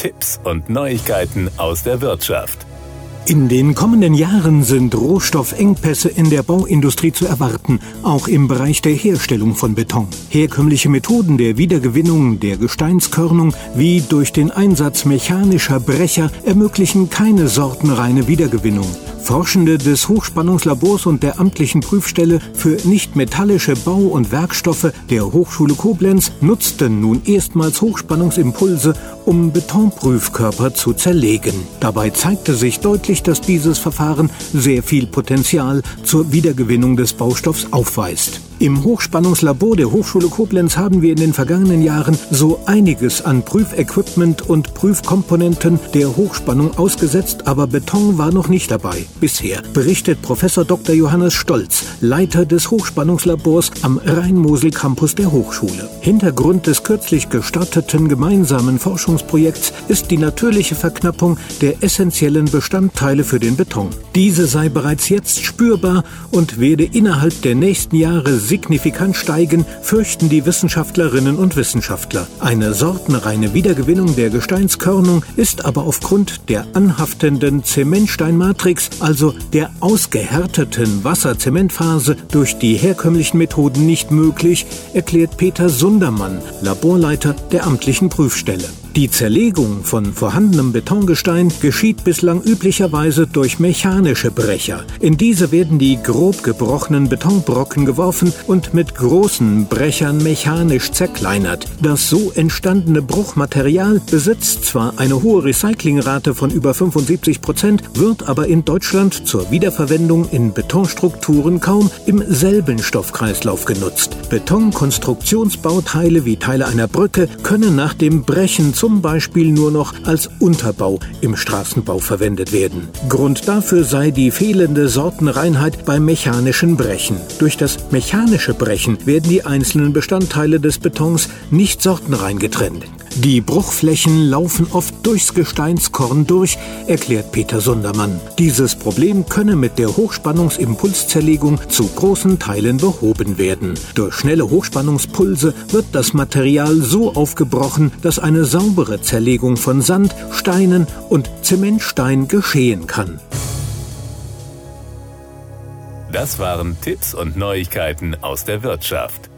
Tipps und Neuigkeiten aus der Wirtschaft. In den kommenden Jahren sind Rohstoffengpässe in der Bauindustrie zu erwarten, auch im Bereich der Herstellung von Beton. Herkömmliche Methoden der Wiedergewinnung der Gesteinskörnung wie durch den Einsatz mechanischer Brecher ermöglichen keine sortenreine Wiedergewinnung. Forschende des Hochspannungslabors und der amtlichen Prüfstelle für nichtmetallische Bau- und Werkstoffe der Hochschule Koblenz nutzten nun erstmals Hochspannungsimpulse, um Betonprüfkörper zu zerlegen. Dabei zeigte sich deutlich, dass dieses Verfahren sehr viel Potenzial zur Wiedergewinnung des Baustoffs aufweist. Im Hochspannungslabor der Hochschule Koblenz haben wir in den vergangenen Jahren so einiges an Prüfequipment und Prüfkomponenten der Hochspannung ausgesetzt, aber Beton war noch nicht dabei. Bisher berichtet Professor Dr. Johannes Stolz, Leiter des Hochspannungslabors am Rhein-Mosel Campus der Hochschule. Hintergrund des kürzlich gestarteten gemeinsamen Forschungsprojekts ist die natürliche Verknappung der essentiellen Bestandteile für den Beton. Diese sei bereits jetzt spürbar und werde innerhalb der nächsten Jahre signifikant steigen, fürchten die Wissenschaftlerinnen und Wissenschaftler. Eine sortenreine Wiedergewinnung der Gesteinskörnung ist aber aufgrund der anhaftenden Zementsteinmatrix, also der ausgehärteten Wasserzementphase, durch die herkömmlichen Methoden nicht möglich, erklärt Peter Sundermann, Laborleiter der amtlichen Prüfstelle. Die Zerlegung von vorhandenem Betongestein geschieht bislang üblicherweise durch mechanische Brecher. In diese werden die grob gebrochenen Betonbrocken geworfen und mit großen Brechern mechanisch zerkleinert. Das so entstandene Bruchmaterial besitzt zwar eine hohe Recyclingrate von über 75 Prozent, wird aber in Deutschland zur Wiederverwendung in Betonstrukturen kaum im selben Stoffkreislauf genutzt. Betonkonstruktionsbauteile wie Teile einer Brücke können nach dem Brechen zum Beispiel nur noch als Unterbau im Straßenbau verwendet werden. Grund dafür sei die fehlende Sortenreinheit beim mechanischen Brechen. Durch das mechanische Brechen werden die einzelnen Bestandteile des Betons nicht sortenrein getrennt. Die Bruchflächen laufen oft durchs Gesteinskorn durch, erklärt Peter Sundermann. Dieses Problem könne mit der Hochspannungsimpulszerlegung zu großen Teilen behoben werden. Durch schnelle Hochspannungspulse wird das Material so aufgebrochen, dass eine saubere Zerlegung von Sand, Steinen und Zementstein geschehen kann. Das waren Tipps und Neuigkeiten aus der Wirtschaft.